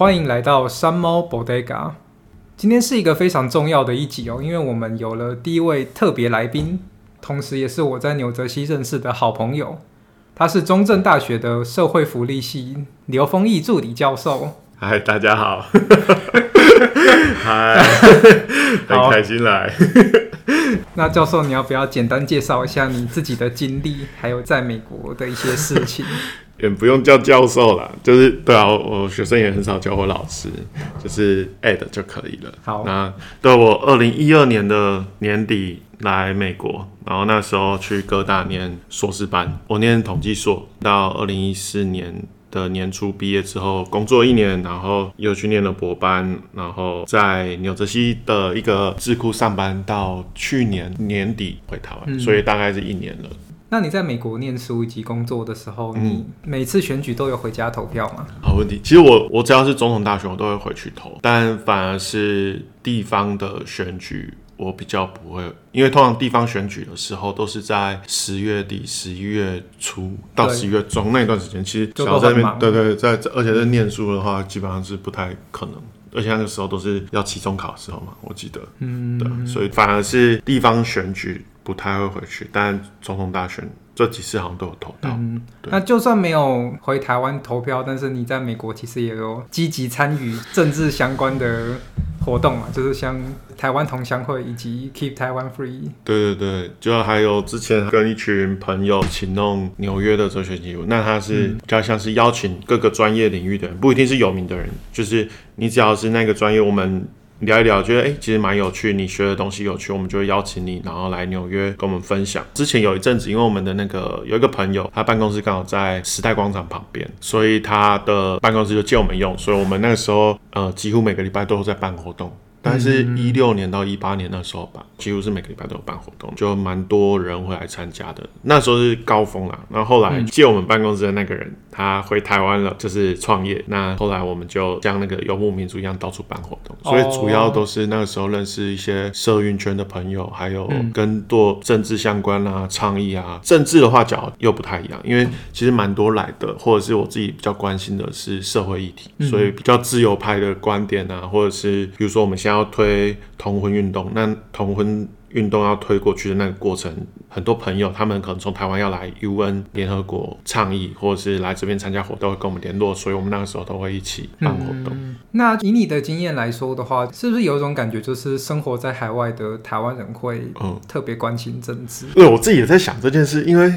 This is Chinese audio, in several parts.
欢迎来到山猫 Bodega。今天是一个非常重要的一集哦，因为我们有了第一位特别来宾，同时也是我在纽泽西认识的好朋友。他是中正大学的社会福利系刘丰毅助理教授。嗨，大家好。嗨，很开心来。那教授，你要不要简单介绍一下你自己的经历，还有在美国的一些事情？也不用叫教授啦，就是对啊，我学生也很少叫我老师，就是 Ed 就可以了。好，那对我二零一二年的年底来美国，然后那时候去哥大念硕士班，我念统计硕，到二零一四年的年初毕业之后，工作一年，然后又去念了博班，然后在纽泽西的一个智库上班，到去年年底回台湾，嗯，所以大概是一年了。那你在美国念书以及工作的时候，你每次选举都有回家投票吗？好问题，其实我我只要是总统大选，我都会回去投，但反而是地方的选举，我比较不会，因为通常地方选举的时候都是在十月底、十一月初到十一月中那一段时间，其实想要在那边，对对，在而且在念书的话，基本上是不太可能，而且那个时候都是要期中考的时候嘛，我记得，嗯，对，所以反而是地方选举。不太会回去，但总统大选这几次好像都有投到。嗯，那就算没有回台湾投票，但是你在美国其实也有积极参与政治相关的活动嘛，就是像台湾同乡会以及 Keep Taiwan Free。对对对，就还有之前跟一群朋友一起弄纽约的哲学记录，那他是比较像是邀请各个专业领域的人，不一定是有名的人，就是你只要是那个专业，我们。聊一聊，觉得哎、其实蛮有趣，你学的东西有趣，我们就会邀请你，然后来纽约跟我们分享。之前有一阵子，因为我们的那个有一个朋友，他办公室刚好在时代广场旁边，所以他的办公室就借我们用，所以我们那个时候呃，几乎每个礼拜都在办活动。但是，一六年到一八年那时候吧，几乎是每个礼拜都有办活动，就蛮多人会来参加的。那时候是高峰啦。然后后来借我们办公室的那个人，他回台湾了，就是创业。那后来我们就像那个游牧民族一样，到处办活动。所以主要都是那个时候认识一些社运圈的朋友，还有跟做政治相关啊、倡议啊。政治的话讲又不太一样，因为其实蛮多来的，或者是我自己比较关心的是社会议题，所以比较自由派的观点啊，或者是比如说我们现在。要推同婚运动，那同婚运动要推过去的那个过程，很多朋友他们可能从台湾要来 UN 联合国倡议，或者是来这边参加活动，会跟我们联络，所以我们那个时候都会一起办活动。嗯，那以你的经验来说的话，是不是有一种感觉，就是生活在海外的台湾人会特别关心政治？对，我自己也在想这件事，因为。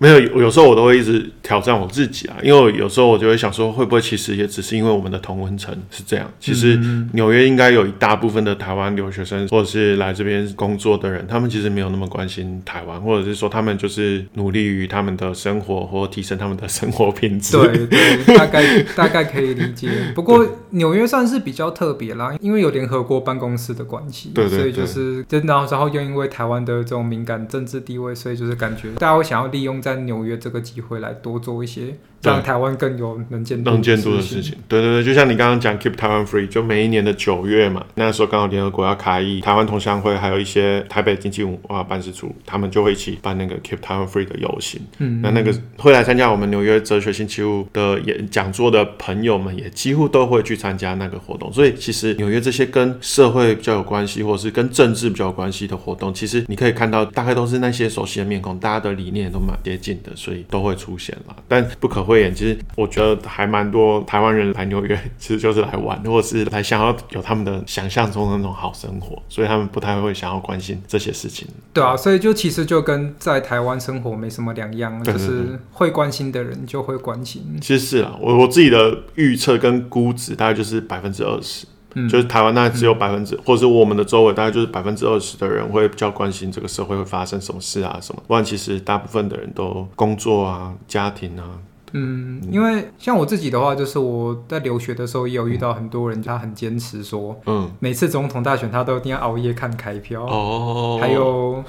没有，有时候我都会一直挑战我自己啊，因为有时候我就会想说，会不会其实也只是因为我们的同温层是这样？其实纽约应该有一大部分的台湾留学生，或者是来这边工作的人，他们其实没有那么关心台湾，或者是说他们就是努力于他们的生活或提升他们的生活品质。对对，大概大概可以理解。不过纽约算是比较特别啦，因为有联合国办公室的关系，对，对对，所以就是然后，然后又因为台湾的这种敏感政治地位，所以就是感觉大家会想要利用。在在纽约这个机会来多做一些。让台湾更有能见度、能见度的事情。对对对，就像你刚刚讲，Keep Taiwan Free，就每一年的九月嘛，那时候刚好联合国要开议，台湾同乡会还有一些台北经济文化办事处，他们就会一起办那个 Keep Taiwan Free 的游行。嗯，那那个会来参加我们纽约哲学星期五的演讲座的朋友们，也几乎都会去参加那个活动。所以其实纽约这些跟社会比较有关系，或者是跟政治比较有关系的活动，其实你可以看到，大概都是那些熟悉的面孔，大家的理念都蛮接近的，所以都会出现了。但不可讳言，其实我觉得还蛮多台湾人来纽约，其实就是来玩，或者是来想要有他们的想象中的那种好生活，所以他们不太会想要关心这些事情。对啊，所以就其实就跟在台湾生活没什么两样，就是会关心的人就会关心。其实是啊，我我自己的预测跟估值大概就是百分之二十，就是台湾大概只有百分之，或者是我们的周围大概就是百分之二十的人会比较关心这个社会会发生什么事啊什么，不然其实大部分的人都工作啊、家庭啊。嗯，因为像我自己的话，就是我在留学的时候也有遇到很多人，他很坚持说，嗯，每次总统大选他都一定要熬夜看开票。哦，还有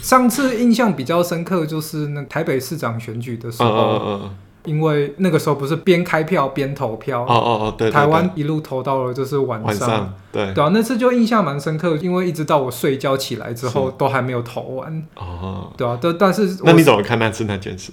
上次印象比较深刻就是那台北市长选举的时候，嗯嗯嗯，因为那个时候不是边开票边投票，哦哦哦，对，台湾一路投到了就是晚上，晚上对。对啊，那次就印象蛮深刻，因为一直到我睡觉起来之后都还没有投完。哦，对啊，但但是那你怎么看那次那件事？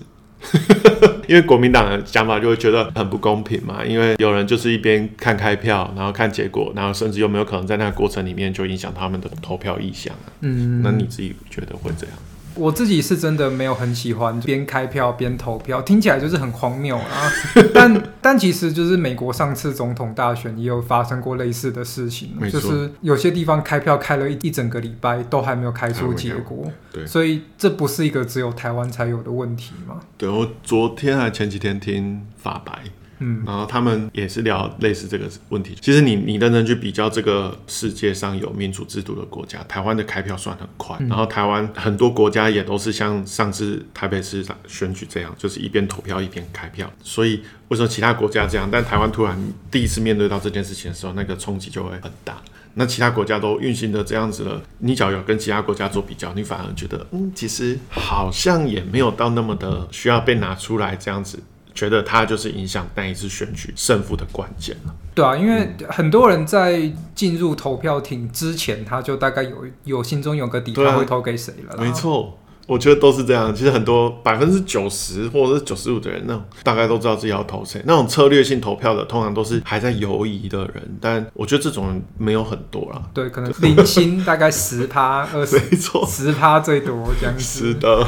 因为国民党的想法就会觉得很不公平嘛，因为有人就是一边看开票，然后看结果，然后甚至有没有可能在那个过程里面就影响他们的投票意向啊。嗯，那你自己觉得会怎样？我自己是真的没有很喜欢边开票边投票，听起来就是很荒谬啊。但但其实就是美国上次总统大选也有发生过类似的事情，就是有些地方开票开了一一整个礼拜都还没有开出结果。对，所以这不是一个只有台湾才有的问题吗？对，我昨天还前几天听法白。嗯，然后他们也是聊类似这个问题。其实你你认真去比较这个世界上有民主制度的国家，台湾的开票算很快。嗯、然后台湾很多国家也都是像上次台北市长选举这样，就是一边投票一边开票。所以为什么其他国家这样，但台湾突然第一次面对到这件事情的时候，那个冲击就会很大。那其他国家都运行的这样子了，你只要有跟其他国家做比较，你反而觉得，嗯，其实好像也没有到那么的需要被拿出来这样子。觉得他就是影响那一次选举胜负的关键了。对啊，因为很多人在进入投票亭之前，他就大概有有心中有个底，他会投给谁了。没错。我觉得都是这样，其实很多百分之九十或者是九十五的人，那种大概都知道自己要投谁。那种策略性投票的，通常都是还在犹疑的人。但我觉得这种人没有很多啦。对，可能零星大概十趴、二十，没错，十趴最多这样子。是的。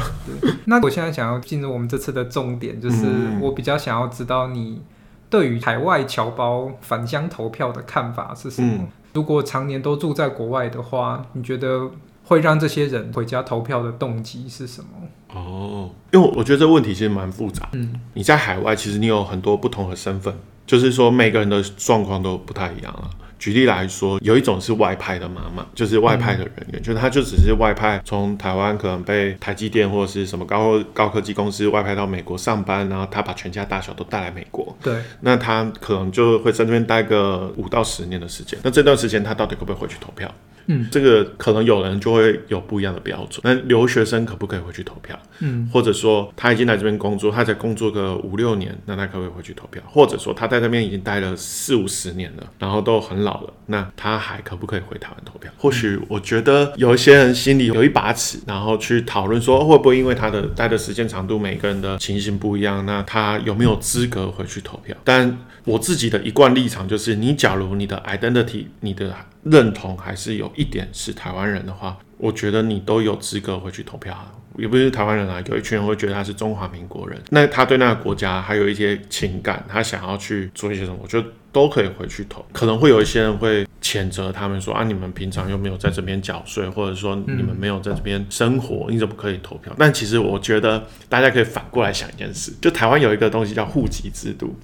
那我现在想要进入我们这次的重点，就是我比较想要知道你对于海外侨胞返乡投票的看法是什么？嗯、如果常年都住在国外的话，你觉得？会让这些人回家投票的动机是什么？哦，因为我觉得这个问题其实蛮复杂。嗯，你在海外，其实你有很多不同的身份，就是说每个人的状况都不太一样了。举例来说，有一种是外派的妈妈，就是外派的人员，嗯、就是他就只是外派，从台湾可能被台积电或者是什么高高科技公司外派到美国上班，然后他把全家大小都带来美国。对，那他可能就会在这边待个五到十年的时间。那这段时间他到底会不会回去投票？嗯，这个可能有人就会有不一样的标准。那留学生可不可以回去投票？嗯，或者说他已经来这边工作，他才工作个五六年，那他可不可以回去投票？或者说他在这边已经待了四五十年了，然后都很老了，那他还可不可以回台湾投票？或许我觉得有一些人心里有一把尺，然后去讨论说会不会因为他的待的时间长度，每个人的情形不一样，那他有没有资格回去投票？但我自己的一贯立场就是，你假如你的 identity，你的认同还是有一点是台湾人的话，我觉得你都有资格回去投票。也不是台湾人啊，有一群人会觉得他是中华民国人，那他对那个国家还有一些情感，他想要去做一些什么，我觉得都可以回去投。可能会有一些人会谴责他们说啊，你们平常又没有在这边缴税，或者说你们没有在这边生活，你怎么可以投票？但其实我觉得大家可以反过来想一件事，就台湾有一个东西叫户籍制度。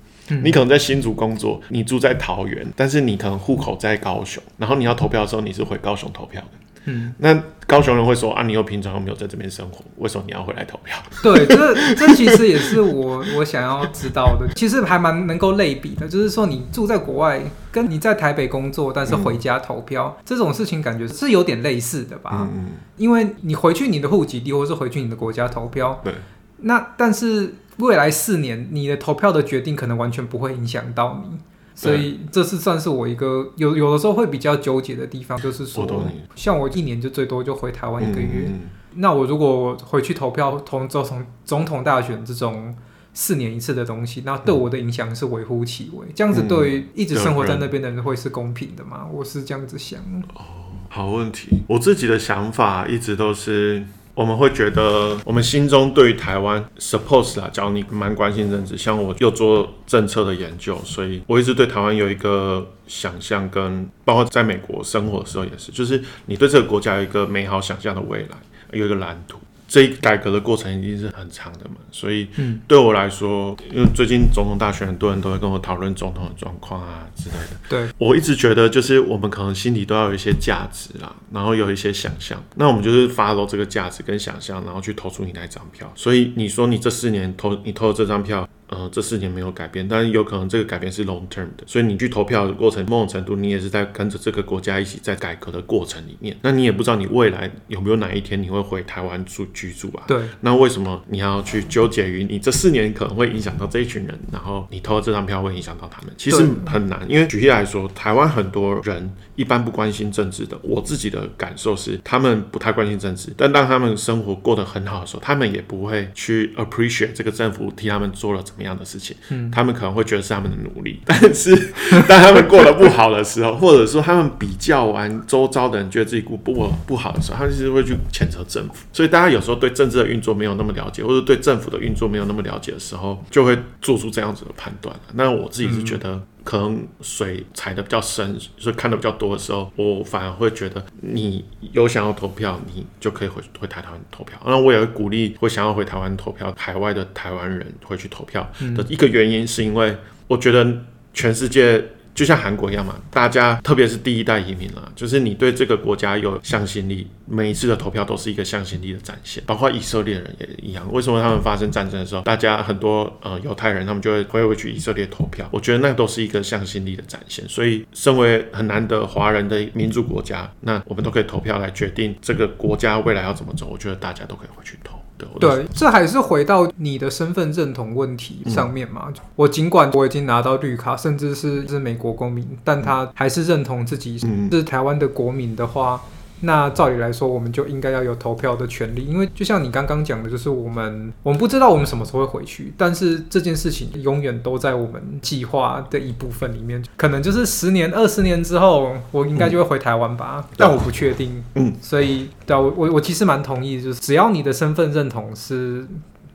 你可能在新竹工作，你住在桃园，但是你可能户口在高雄，然后你要投票的时候，你是回高雄投票的。嗯，那高雄人会说啊，你又平常又没有在这边生活，为什么你要回来投票？对，这这其实也是我我想要知道的。其实还蛮能够类比的，就是说你住在国外，跟你在台北工作，但是回家投票、嗯、这种事情，感觉是有点类似的吧？嗯，因为你回去你的户籍地，或是回去你的国家投票，对，那但是。未来四年，你的投票的决定可能完全不会影响到你，所以这是算是我一个有有的时候会比较纠结的地方，就是说，像我一年就最多就回台湾一个月，那我如果回去投票，同总统总统大选这种四年一次的东西，那对我的影响是微乎其微。这样子对于一直生活在那边的人会是公平的吗？我是这样子想。哦，好问题。我自己的想法一直都是。我们会觉得，我们心中对于台湾，suppose 啊，假如你蛮关心政治，像我又做政策的研究，所以我一直对台湾有一个想象，跟包括在美国生活的时候也是，就是你对这个国家有一个美好想象的未来，有一个蓝图。这一改革的过程一定是很长的嘛，所以对我来说，因为最近总统大选，很多人都会跟我讨论总统的状况啊之类的。对，我一直觉得就是我们可能心里都要有一些价值啦，然后有一些想象，那我们就是 follow 这个价值跟想象，然后去投出你那张票。所以你说你这四年投你投的这张票。呃，这四年没有改变，但是有可能这个改变是 long term 的，所以你去投票的过程，某种程度你也是在跟着这个国家一起在改革的过程里面。那你也不知道你未来有没有哪一天你会回台湾住居住啊？对。那为什么你要去纠结于你这四年可能会影响到这一群人，然后你投的这张票会影响到他们？其实很难，因为举例来说，台湾很多人一般不关心政治的。我自己的感受是，他们不太关心政治，但当他们生活过得很好的时候，他们也不会去 appreciate 这个政府替他们做了怎么样的事情，嗯，他们可能会觉得是他们的努力，但是 当他们过得不好的时候，或者说他们比较完周遭的人觉得自己过不不好的时候，他们其实会去谴责政府。所以大家有时候对政治的运作没有那么了解，或者对政府的运作没有那么了解的时候，就会做出这样子的判断。那我自己是觉得。嗯可能水踩的比较深，所以看的比较多的时候，我反而会觉得你有想要投票，你就可以回回台湾投票。那我也会鼓励会想要回台湾投票海外的台湾人回去投票的一个原因，是因为我觉得全世界。就像韩国一样嘛，大家特别是第一代移民啊，就是你对这个国家有向心力，每一次的投票都是一个向心力的展现。包括以色列人也一样，为什么他们发生战争的时候，大家很多呃犹太人他们就会回回去以色列投票？我觉得那都是一个向心力的展现。所以，身为很难得华人的民主国家，那我们都可以投票来决定这个国家未来要怎么走。我觉得大家都可以回去投。对，这还是回到你的身份认同问题上面嘛。嗯、我尽管我已经拿到绿卡，甚至是是美国公民，但他还是认同自己是台湾的国民的话。那照理来说，我们就应该要有投票的权利，因为就像你刚刚讲的，就是我们我们不知道我们什么时候会回去，但是这件事情永远都在我们计划的一部分里面。可能就是十年、二十年之后，我应该就会回台湾吧，嗯、但我不确定。嗯，所以对我我我其实蛮同意，就是只要你的身份认同是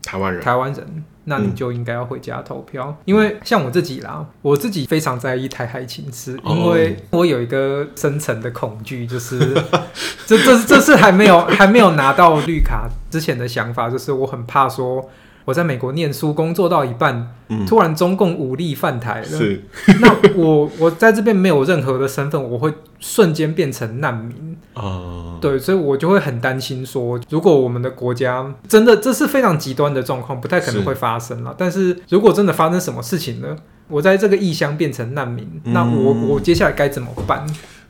台湾人，台湾人。那你就应该要回家投票，嗯、因为像我自己啦，我自己非常在意台海情势，哦、因为我有一个深层的恐惧，就是 这这这是还没有还没有拿到绿卡之前的想法，就是我很怕说。我在美国念书，工作到一半，嗯、突然中共武力犯台了。是，那我我在这边没有任何的身份，我会瞬间变成难民。哦，对，所以我就会很担心说，如果我们的国家真的这是非常极端的状况，不太可能会发生了。是但是如果真的发生什么事情呢？我在这个异乡变成难民，嗯、那我我接下来该怎么办？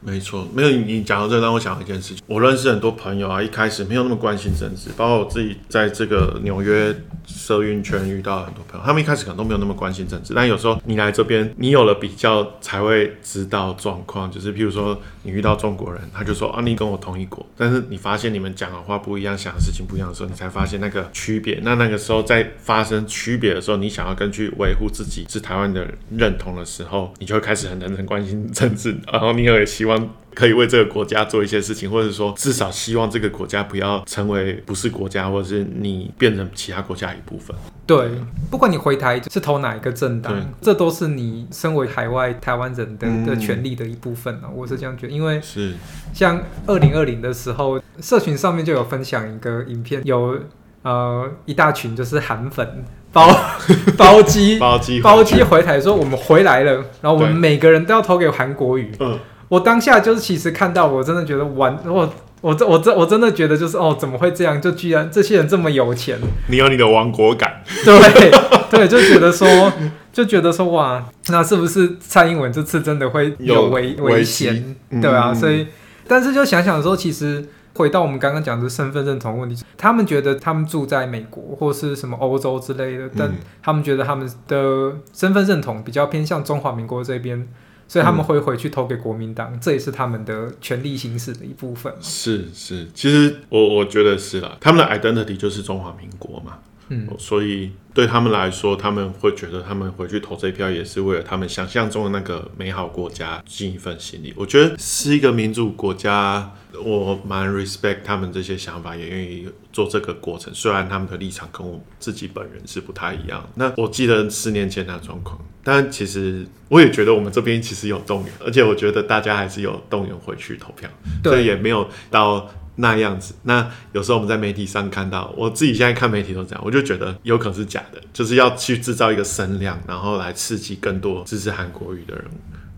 没错，没有你讲到这，让我想到一件事情。我认识很多朋友啊，一开始没有那么关心政治，包括我自己在这个纽约社运圈遇到很多朋友，他们一开始可能都没有那么关心政治，但有时候你来这边，你有了比较才会知道状况。就是譬如说，你遇到中国人，他就说啊，你跟我同一国，但是你发现你们讲的话不一样，想的事情不一样的时候，你才发现那个区别。那那个时候在发生区别的时候，你想要根据维护自己是台湾的认同的时候，你就会开始很认真关心政治，然后你也希望。可以为这个国家做一些事情，或者说至少希望这个国家不要成为不是国家，或者是你变成其他国家一部分。对，不管你回台是投哪一个政党，这都是你身为海外台湾人的、嗯、的权利的一部分呢。我是这样觉得，因为是像二零二零的时候，社群上面就有分享一个影片，有呃一大群就是韩粉包 包机包机包机回台说我们回来了，然后我们每个人都要投给韩国瑜。嗯。我当下就是其实看到，我真的觉得完，我我这我这我真的觉得就是哦，怎么会这样？就居然这些人这么有钱，你有你的亡国感，对对，就觉得说就觉得说哇，那是不是蔡英文这次真的会有危危险？对啊，所以但是就想想说，其实回到我们刚刚讲的身份认同问题，他们觉得他们住在美国或是什么欧洲之类的，但他们觉得他们的身份认同比较偏向中华民国这边。所以他们会回去投给国民党，这也是他们的权力行使的一部分。是是，其实我我觉得是啦，他们的 identity 就是中华民国嘛。嗯，所以对他们来说，他们会觉得他们回去投这一票，也是为了他们想象中的那个美好国家尽一份心力。我觉得是一个民主国家，我蛮 respect 他们这些想法，也愿意做这个过程。虽然他们的立场跟我自己本人是不太一样。那我记得十年前的状况，但其实我也觉得我们这边其实有动员，而且我觉得大家还是有动员回去投票，所以也没有到。那样子，那有时候我们在媒体上看到，我自己现在看媒体都这样，我就觉得有可能是假的，就是要去制造一个声量，然后来刺激更多支持韩国语的人。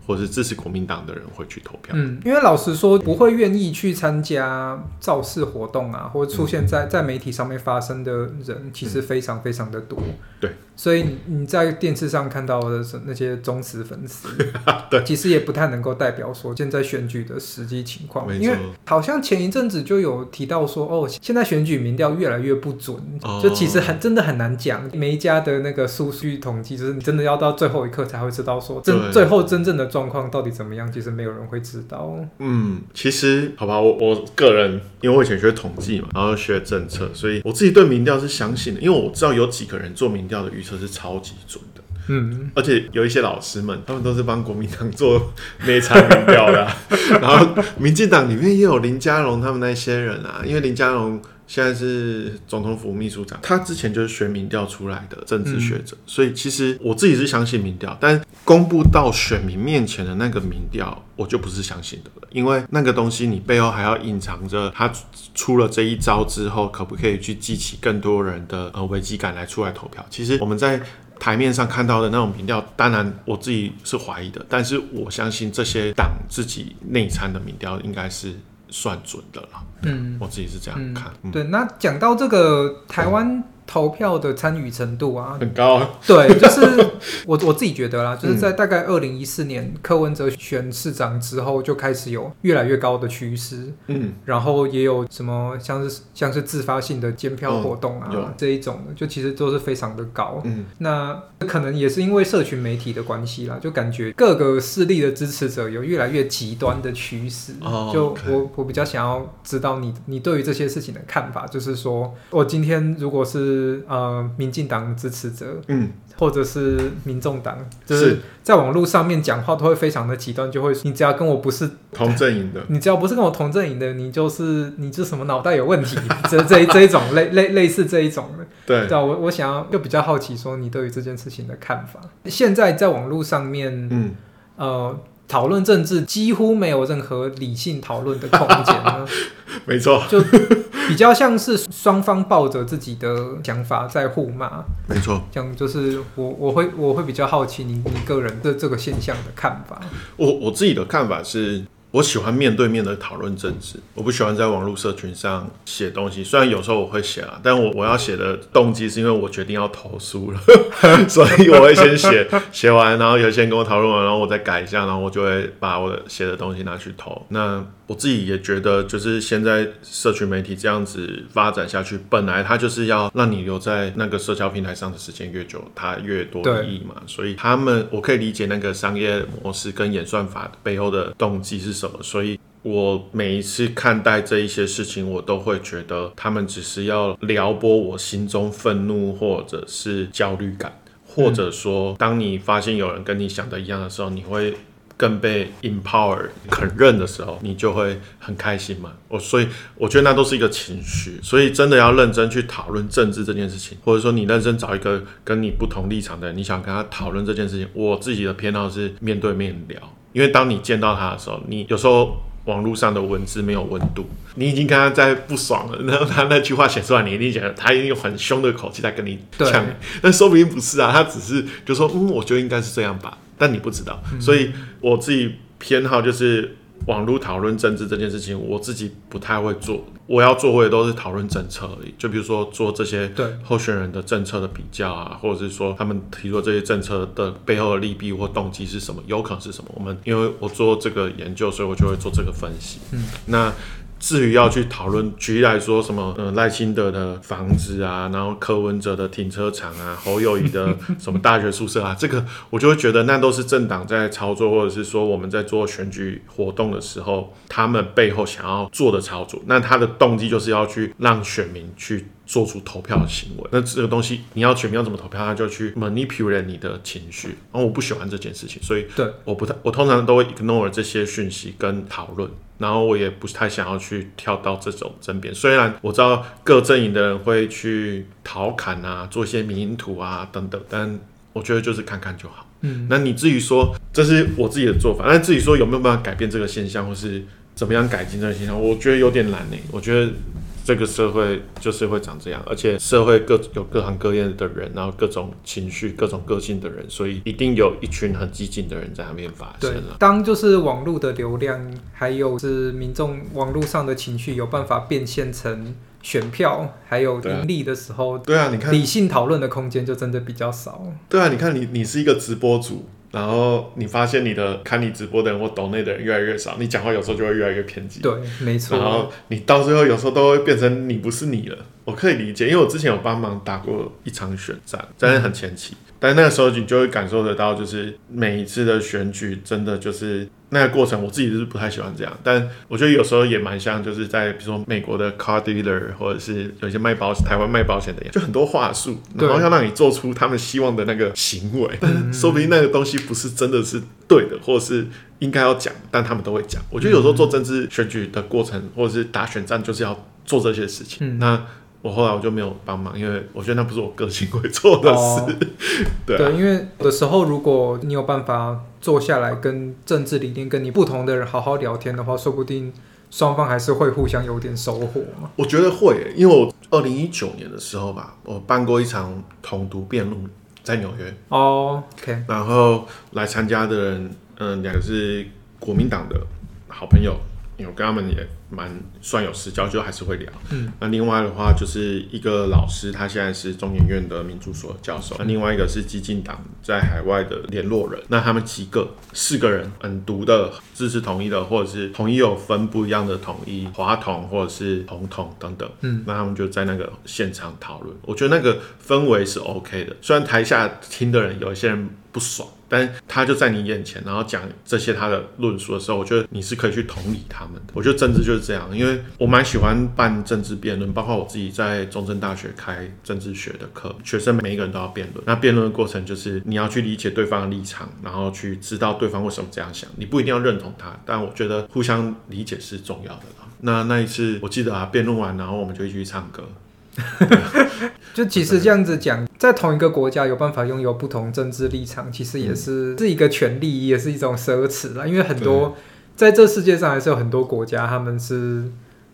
或是支持国民党的人会去投票。嗯，因为老实说，不会愿意去参加造势活动啊，或者出现在在媒体上面发生的人，其实非常非常的多。对，所以你在电视上看到的那些忠实粉丝，对，其实也不太能够代表说现在选举的实际情况。因为好像前一阵子就有提到说，哦，现在选举民调越来越不准，就其实很真的很难讲。每一家的那个数据统计，就是你真的要到最后一刻才会知道说真最后真正的。状况到底怎么样？其实没有人会知道。嗯，其实好吧，我我个人因为我以前学统计嘛，然后学政策，所以我自己对民调是相信的，因为我知道有几个人做民调的预测测是超级准的。嗯，而且有一些老师们，他们都是帮国民党做 内参民调的，然后民进党里面也有林佳龙他们那些人啊，因为林佳龙。现在是总统府秘书长，他之前就是学民调出来的政治学者，嗯、所以其实我自己是相信民调，但公布到选民面前的那个民调，我就不是相信的了，因为那个东西你背后还要隐藏着他出了这一招之后，可不可以去激起更多人的呃危机感来出来投票？其实我们在台面上看到的那种民调，当然我自己是怀疑的，但是我相信这些党自己内参的民调应该是。算准的了，嗯，我自己是这样看。嗯、对，那讲到这个台湾。投票的参与程度啊，很高。对，就是 我我自己觉得啦，就是在大概二零一四年柯文哲选市长之后，就开始有越来越高的趋势。嗯，然后也有什么像是像是自发性的监票活动啊、嗯、这一种的，就其实都是非常的高。嗯，那可能也是因为社群媒体的关系啦，就感觉各个势力的支持者有越来越极端的趋势。哦，就我我比较想要知道你你对于这些事情的看法，就是说我今天如果是。是呃，民进党支持者，嗯，或者是民众党，就是在网络上面讲话都会非常的极端，就会你只要跟我不是同阵营的，你只要不是跟我同阵营的，你就是你这什么脑袋有问题，这这这一种类类类似这一种的，对，对，我我想要就比较好奇，说你对于这件事情的看法。现在在网络上面，嗯，呃。讨论政治几乎没有任何理性讨论的空间呢，没错，就比较像是双方抱着自己的想法在互骂，没错。这样就是我我会我会比较好奇你你个人对这个现象的看法。我我自己的看法是。我喜欢面对面的讨论政治，我不喜欢在网络社群上写东西。虽然有时候我会写啊，但我我要写的动机是因为我决定要投诉了，所以我会先写，写完，然后有些人跟我讨论完，然后我再改一下，然后我就会把我的写的东西拿去投。那我自己也觉得，就是现在社群媒体这样子发展下去，本来它就是要让你留在那个社交平台上的时间越久，它越多利益嘛。所以他们，我可以理解那个商业模式跟演算法背后的动机是什么。所以，我每一次看待这一些事情，我都会觉得他们只是要撩拨我心中愤怒或者是焦虑感，或者说，当你发现有人跟你想的一样的时候，你会更被 empower 肯认的时候，你就会很开心嘛。我所以我觉得那都是一个情绪，所以真的要认真去讨论政治这件事情，或者说你认真找一个跟你不同立场的人，你想跟他讨论这件事情，我自己的偏好是面对面聊。因为当你见到他的时候，你有时候网络上的文字没有温度，你已经跟他在不爽了，然后他那句话写出来，你一定觉得他一定用很凶的口气在跟你呛，对但说不定不是啊，他只是就说，嗯，我觉得应该是这样吧，但你不知道，嗯、所以我自己偏好就是。网络讨论政治这件事情，我自己不太会做。我要做，我也都是讨论政策而已。就比如说做这些候选人的政策的比较啊，或者是说他们提出这些政策的背后的利弊或动机是什么，有可能是什么。我们因为我做这个研究，所以我就会做这个分析。嗯，那。至于要去讨论，举例来说，什么呃赖清德的房子啊，然后柯文哲的停车场啊，侯友宜的什么大学宿舍啊，这个我就会觉得那都是政党在操作，或者是说我们在做选举活动的时候，他们背后想要做的操作。那他的动机就是要去让选民去做出投票的行为。那这个东西你要选民要怎么投票，他就去 manipulate 你的情绪。然后我不喜欢这件事情，所以对我不太，我通常都会 ignore 这些讯息跟讨论。然后我也不太想要去跳到这种争辩，虽然我知道各阵营的人会去讨侃啊，做一些迷因图啊等等，但我觉得就是看看就好。嗯，那你至于说这是我自己的做法，但至于说有没有办法改变这个现象，或是怎么样改进这个现象，我觉得有点难呢。我觉得。这个社会就是会长这样，而且社会各有各行各业的人，然后各种情绪、各种个性的人，所以一定有一群很激进的人在那边发生了。当就是网络的流量，还有是民众网络上的情绪有办法变现成选票，还有盈利的时候，对啊，你看理性讨论的空间就真的比较少。对啊，你看你你是一个直播主。然后你发现你的看你直播的人或抖内的人越来越少，你讲话有时候就会越来越偏激。对，没错。然后你到最后有时候都会变成你不是你了。我可以理解，因为我之前有帮忙打过一场选战，真的很前期。嗯、但那个时候你就会感受得到，就是每一次的选举真的就是那个过程我自己是不太喜欢这样，但我觉得有时候也蛮像，就是在比如说美国的 car dealer 或者是有一些卖保险、台湾卖保险的，就很多话术，然后要让你做出他们希望的那个行为，但 说不定那个东西不是真的是对的，或者是应该要讲，但他们都会讲。我觉得有时候做政治选举的过程，或者是打选战，就是要做这些事情。嗯、那我后来我就没有帮忙，因为我觉得那不是我个性会做的事。哦、对、啊、对，因为有的时候如果你有办法坐下来跟政治理念跟你不同的人好好聊天的话，说不定双方还是会互相有点收获嘛。我觉得会，因为我二零一九年的时候吧，我办过一场统独辩论在纽约。哦，OK。然后来参加的人，嗯、呃，两个是国民党的好朋友。我跟他们也蛮算有私交，就还是会聊。嗯，那另外的话就是一个老师，他现在是中研院的民主所的教授。那另外一个是激进党在海外的联络人。那他们几个四个人，很独的支持统一的，或者是统一有分不一样的统一，华统或者是统统等等。嗯，那他们就在那个现场讨论。我觉得那个氛围是 OK 的，虽然台下听的人有一些人不爽。但他就在你眼前，然后讲这些他的论述的时候，我觉得你是可以去同理他们的。我觉得政治就是这样，因为我蛮喜欢办政治辩论，包括我自己在中正大学开政治学的课，学生每一个人都要辩论。那辩论的过程就是你要去理解对方的立场，然后去知道对方为什么这样想。你不一定要认同他，但我觉得互相理解是重要的。那那一次我记得啊，辩论完然后我们就一起去唱歌。就其实这样子讲，在同一个国家有办法拥有不同政治立场，其实也是、嗯、是一个权利，也是一种奢侈啦。因为很多在这世界上还是有很多国家，他们是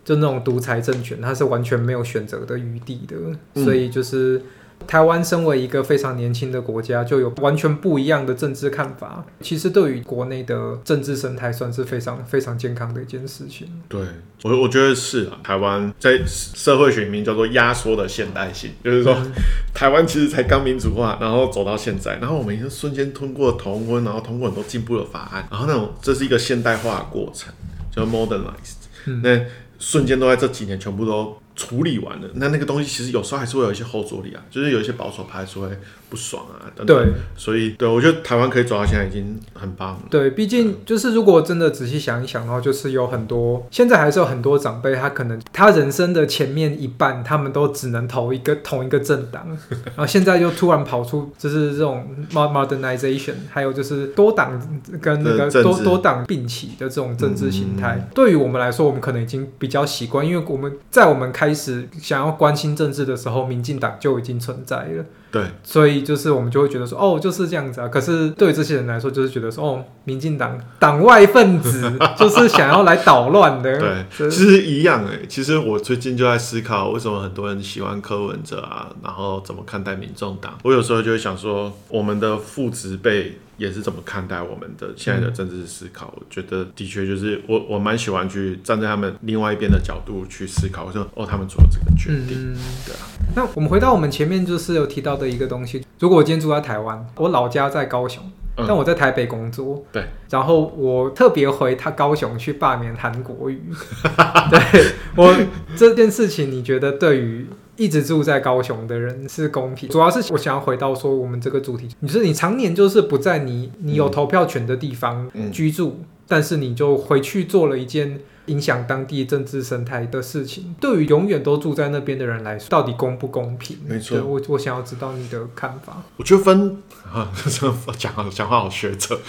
就那种独裁政权，他是完全没有选择的余地的，嗯、所以就是。台湾身为一个非常年轻的国家，就有完全不一样的政治看法。其实对于国内的政治生态，算是非常非常健康的一件事情。对，我我觉得是啊。台湾在社会学里面叫做压缩的现代性，就是说，台湾其实才刚民主化，然后走到现在，然后我们已经瞬间通过同婚，然后通过很多进步的法案，然后那种这是一个现代化的过程，叫 modernized。嗯，那瞬间都在这几年全部都。处理完了，那那个东西其实有时候还是会有一些后坐力啊，就是有一些保守派是会不爽啊等等。对，所以对我觉得台湾可以走到现在已经很棒了。对，毕竟就是如果真的仔细想一想的话，就是有很多现在还是有很多长辈，他可能他人生的前面一半，他们都只能投一个同一个政党，然后现在又突然跑出就是这种 modernization，还有就是多党跟那个多多党并起的这种政治形态。嗯、对于我们来说，我们可能已经比较习惯，因为我们在我们看。开始想要关心政治的时候，民进党就已经存在了。对，所以就是我们就会觉得说，哦，就是这样子啊。可是对于这些人来说，就是觉得说，哦，民进党党外分子 就是想要来捣乱的。对，其实一样哎。其实我最近就在思考，为什么很多人喜欢柯文哲啊，然后怎么看待民众党？我有时候就会想说，我们的父职辈。也是怎么看待我们的现在的政治思考？嗯、我觉得的确就是我我蛮喜欢去站在他们另外一边的角度去思考。我说哦，他们做了这个决定，嗯、对啊。那我们回到我们前面就是有提到的一个东西，如果我今天住在台湾，我老家在高雄，嗯、但我在台北工作，对，然后我特别回他高雄去罢免韩国瑜，对我这件事情，你觉得对于？一直住在高雄的人是公平，主要是我想要回到说我们这个主题，你说你常年就是不在你你有投票权的地方居住，但是你就回去做了一件影响当地政治生态的事情，对于永远都住在那边的人来说，到底公不公平？没错，我我想要知道你的看法。我觉得分啊，讲讲讲话好学者，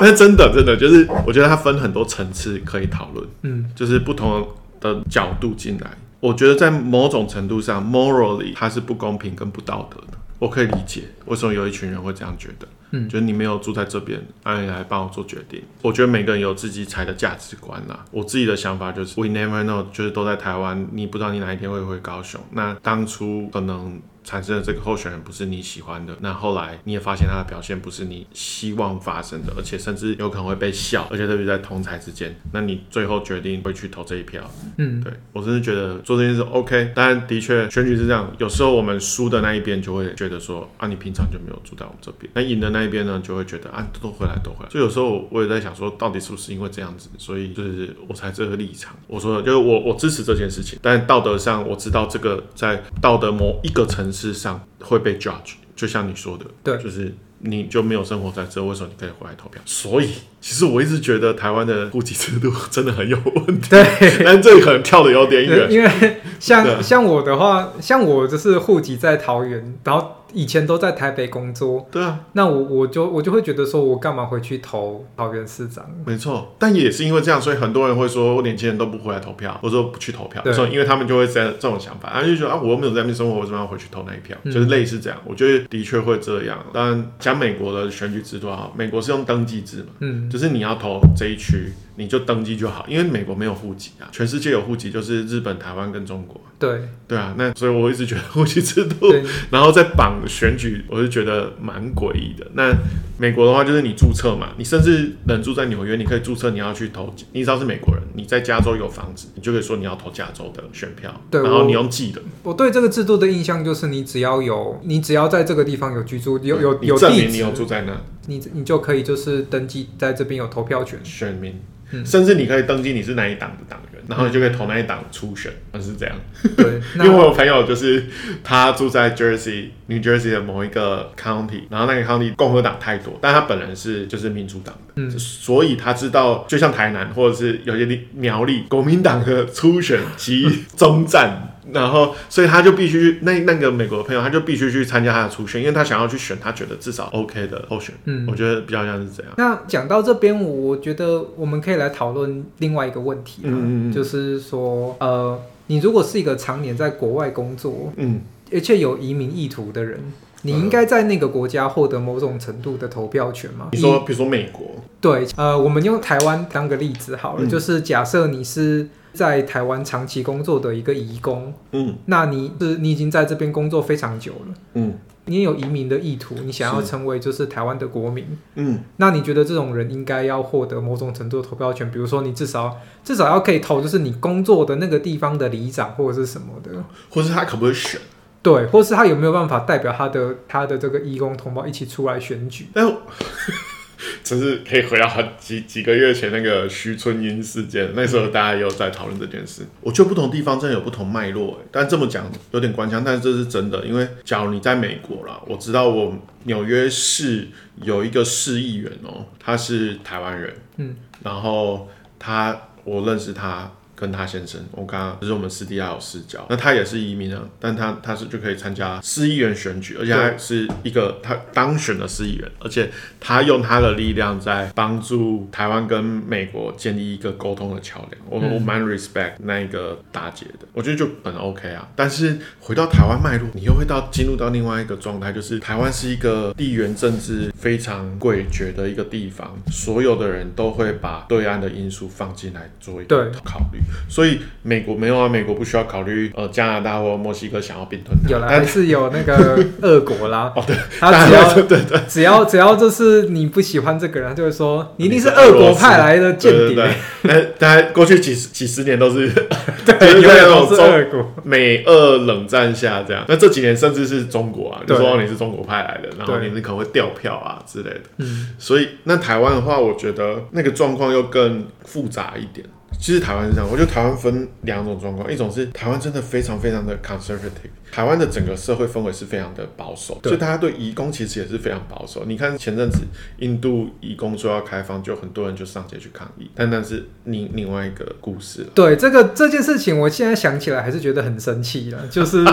但 是真的真的就是我觉得它分很多层次可以讨论，嗯，就是不同的角度进来。我觉得在某种程度上，morally 它是不公平跟不道德的。我可以理解为什么有一群人会这样觉得，嗯，就是你没有住在这边，让你来帮我做决定。我觉得每个人有自己才的价值观啦。我自己的想法就是，we never know，就是都在台湾，你不知道你哪一天会回高雄。那当初可能。产生的这个候选人不是你喜欢的，那后来你也发现他的表现不是你希望发生的，而且甚至有可能会被笑，而且特别在同台之间，那你最后决定会去投这一票。嗯，对，我真的觉得做这件事 OK，但的确选举是这样，有时候我们输的那一边就会觉得说啊，你平常就没有住在我们这边，那赢的那一边呢就会觉得啊，都回来都回来。所以有时候我也在想说，到底是不是因为这样子，所以就是我才这个立场。我说的就是我我支持这件事情，但道德上我知道这个在道德某一个层。事实上会被 judge，就像你说的，对，就是你就没有生活在这，为什么你可以回来投票？所以，其实我一直觉得台湾的户籍制度真的很有问题。对，但这可能跳的有点远，因为像像我的话，像我就是户籍在桃园，然后。以前都在台北工作，对啊，那我我就我就会觉得说，我干嘛回去投桃园市长？没错，但也是因为这样，所以很多人会说，年轻人都不回来投票，或者说不去投票，说因为他们就会这样这种想法，他就觉得啊，我又没有在那边生活，我为什么要回去投那一票？嗯、就是类似这样，我觉得的确会这样。当然，讲美国的选举制度啊，美国是用登记制嘛，嗯，就是你要投这一区。你就登记就好，因为美国没有户籍啊，全世界有户籍就是日本、台湾跟中国。对对啊，那所以我一直觉得户籍制度，然后再绑选举，我就觉得蛮诡异的。那美国的话就是你注册嘛，你甚至人住在纽约，你可以注册你要去投，你知道是美国人，你在加州有房子，你就可以说你要投加州的选票。对，然后你用寄的。我对这个制度的印象就是，你只要有你只要在这个地方有居住，有有有证明你有住在那，你你就可以就是登记在这边有投票权，选民。甚至你可以登记你是哪一党的党员，然后你就可以投那一党初选，而是这样。对，因为我有朋友就是他住在 Jersey，New Jersey 的某一个 county，然后那个 county 共和党太多，但他本人是就是民主党的，嗯，所以他知道，就像台南或者是有些苗栗国民党的初选及中战。然后，所以他就必须那那个美国的朋友，他就必须去参加他的初选，因为他想要去选他觉得至少 OK 的候选。嗯，我觉得比较像是这样。那讲到这边，我觉得我们可以来讨论另外一个问题，嗯嗯，就是说，呃，你如果是一个常年在国外工作，嗯，而且有移民意图的人，你应该在那个国家获得某种程度的投票权吗？你说，比如说美国？对，呃，我们用台湾当个例子好了，嗯，就是假设你是。在台湾长期工作的一个移工，嗯，那你是你已经在这边工作非常久了，嗯，你也有移民的意图，你想要成为就是台湾的国民，嗯，那你觉得这种人应该要获得某种程度的投票权？比如说你至少至少要可以投，就是你工作的那个地方的里长或者是什么的，或是他可不可以选？对，或是他有没有办法代表他的他的这个义工同胞一起出来选举？只是可以回到几几个月前那个徐春英事件，那时候大家也有在讨论这件事。我觉得不同地方真的有不同脉络，但这么讲有点官腔，但是这是真的。因为假如你在美国啦，我知道我纽约市有一个市议员哦、喔，他是台湾人，嗯，然后他我认识他。跟他先生，我刚刚就是我们私底下有私交，那他也是移民啊，但他他是就可以参加市议员选举，而且他是一个他当选的市议员，而且他用他的力量在帮助台湾跟美国建立一个沟通的桥梁，我我蛮 respect 那一个大姐的，我觉得就很 OK 啊。但是回到台湾脉络，你又会到进入到另外一个状态，就是台湾是一个地缘政治非常诡谲的一个地方，所有的人都会把对岸的因素放进来做一个考虑。所以美国没有啊，美国不需要考虑呃加拿大或墨西哥想要并吞它，有啦，还是有那个俄国啦。哦对，他只要对对对，只要只要就是你不喜欢这个人，他就会说你一定是俄国派来的间谍。哎，大家过去几十几十年都是 对，永远都是俄国。美俄冷战下这样，那这几年甚至是中国啊，就说你是中国派来的，然后你是可能会掉票啊之类的。嗯，所以那台湾的话，我觉得那个状况又更复杂一点。其实台湾是这样，我觉得台湾分两种状况，一种是台湾真的非常非常的 conservative，台湾的整个社会氛围是非常的保守，所以大家对移工其实也是非常保守。你看前阵子印度移工说要开放，就很多人就上街去抗议，但那是另另外一个故事。对这个这件事情，我现在想起来还是觉得很生气了，就是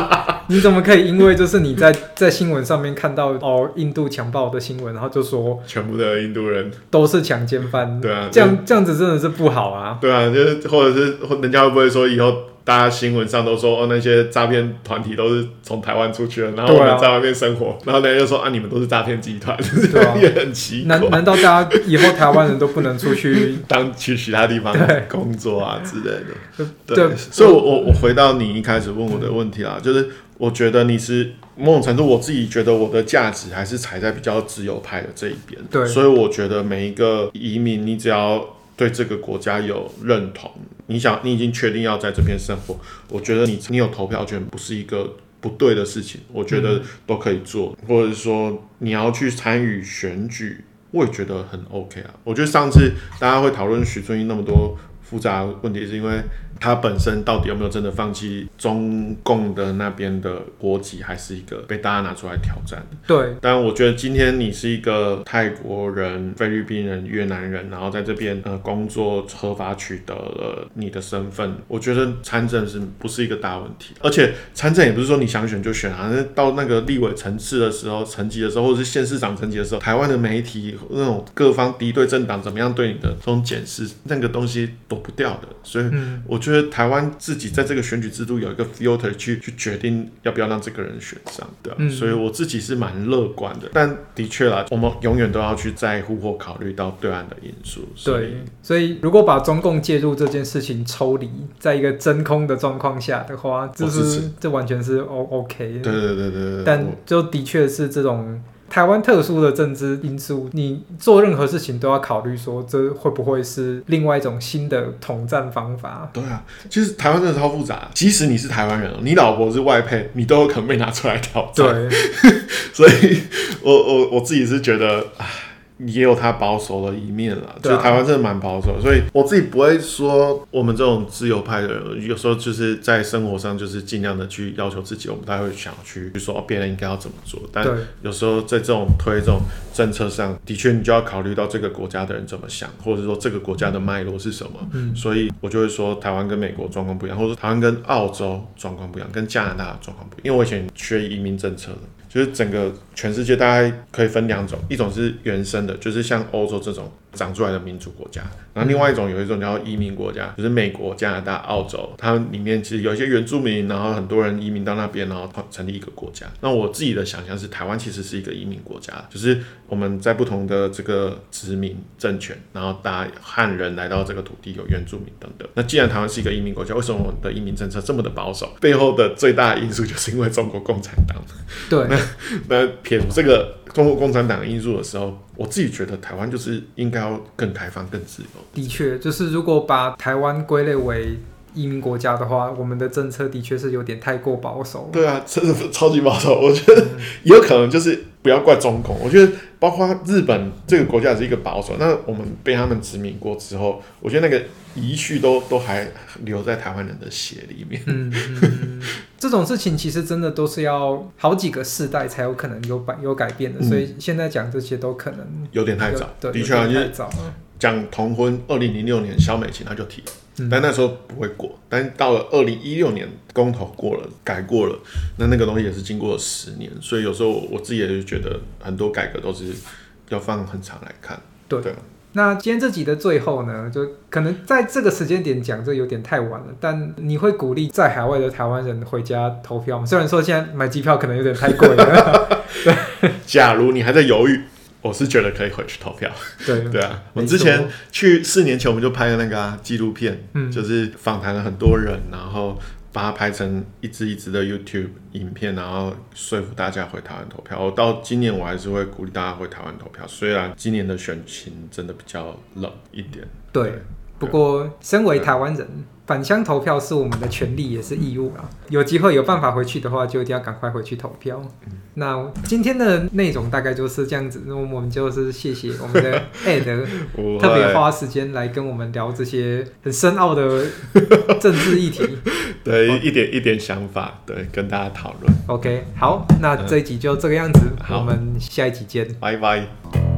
你怎么可以因为就是你在 在新闻上面看到哦印度强暴的新闻，然后就说全部的印度人都是强奸犯？对啊，这样这样子真的是不好啊。对啊。就是，或者是人家会不会说以后大家新闻上都说哦，那些诈骗团体都是从台湾出去了，然后我们在外面生活，然后人家就说啊，你们都是诈骗集团，对啊，也很奇怪。难难道大家以后台湾人都不能出去 当去其他地方工作啊之类的？对，对，所以我我我回到你一开始问我的问题啦，就是我觉得你是某种程度，我自己觉得我的价值还是踩在比较自由派的这一边，对，所以我觉得每一个移民，你只要。对这个国家有认同，你想你已经确定要在这边生活，我觉得你你有投票权不是一个不对的事情，我觉得都可以做，嗯、或者说你要去参与选举，我也觉得很 OK 啊。我觉得上次大家会讨论徐春英那么多复杂的问题，是因为。他本身到底有没有真的放弃中共的那边的国籍，还是一个被大家拿出来挑战的？对。但我觉得今天你是一个泰国人、菲律宾人、越南人，然后在这边呃工作合法取得了你的身份，我觉得参政是不是一个大问题？而且参政也不是说你想选就选啊，那到那个立委层次的时候、层级的时候，或者是县市长层级的时候，台湾的媒体那种各方敌对政党怎么样对你的这种检视，那个东西躲不掉的。所以我觉得。台湾自己在这个选举制度有一个 filter 去去决定要不要让这个人选上，对、啊嗯、所以我自己是蛮乐观的。但的确啦，我们永远都要去在乎或考虑到对岸的因素。对，所以如果把中共介入这件事情抽离，在一个真空的状况下的话，这是这完全是 O OK。对对对对对。但就的确是这种。台湾特殊的政治因素，你做任何事情都要考虑说，这会不会是另外一种新的统战方法？对啊，其实台湾真的超复杂。即使你是台湾人，你老婆是外配，你都有可能被拿出来挑战。对，所以我我我自己是觉得，唉。也有他保守的一面了，就台湾真的蛮保守，所以我自己不会说我们这种自由派的人，有时候就是在生活上就是尽量的去要求自己，我们不太会想去说别人应该要怎么做，但有时候在这种推这种政策上的确你就要考虑到这个国家的人怎么想，或者说这个国家的脉络是什么，嗯，所以我就会说台湾跟美国状况不一样，或者台湾跟澳洲状况不一样，跟加拿大的状况不一样，因为我以前学移民政策的。就是整个全世界大概可以分两种，一种是原生的，就是像欧洲这种。长出来的民主国家，然后另外一种有一种叫移民国家，就是美国、加拿大、澳洲，它里面其实有一些原住民，然后很多人移民到那边，然后成立一个国家。那我自己的想象是，台湾其实是一个移民国家，就是我们在不同的这个殖民政权，然后大家汉人来到这个土地，有原住民等等。那既然台湾是一个移民国家，为什么我们的移民政策这么的保守？背后的最大的因素就是因为中国共产党。对，那那撇除这个。中国共产党的因素的时候，我自己觉得台湾就是应该要更开放、更自由。的确，就是如果把台湾归类为移民国家的话，我们的政策的确是有点太过保守。对啊，真的超级保守。我觉得也有可能就是不要怪中共，我觉得包括日本这个国家也是一个保守。那我们被他们殖民过之后，我觉得那个遗绪都都还留在台湾人的血里面。嗯嗯这种事情其实真的都是要好几个世代才有可能有改有改变的，嗯、所以现在讲这些都可能有点太早。对，的确啊，太早。讲同婚，二零零六年萧美琴她就提了，嗯、但那时候不会过。但到了二零一六年公投过了，改过了，那那个东西也是经过了十年。所以有时候我自己也就觉得很多改革都是要放很长来看。对。对那今天这集的最后呢，就可能在这个时间点讲，这有点太晚了。但你会鼓励在海外的台湾人回家投票吗？虽然说现在买机票可能有点太贵了。对，假如你还在犹豫，我是觉得可以回去投票。对 对啊，我之前去四年前我们就拍了那个纪录片，嗯，就是访谈了很多人，然后。把它拍成一支一支的 YouTube 影片，然后说服大家回台湾投票。我到今年我还是会鼓励大家回台湾投票，虽然今年的选情真的比较冷一点。对，对不过身为台湾人。返乡投票是我们的权利，也是义务啊！有机会有办法回去的话，就一定要赶快回去投票。嗯、那今天的内容大概就是这样子，那我们就是谢谢我们的 Ed 特别花时间来跟我们聊这些很深奥的政治议题。对，哦、一点一点想法，对，跟大家讨论。OK，好，那这一集就这个样子，嗯、我们下一集见，拜拜。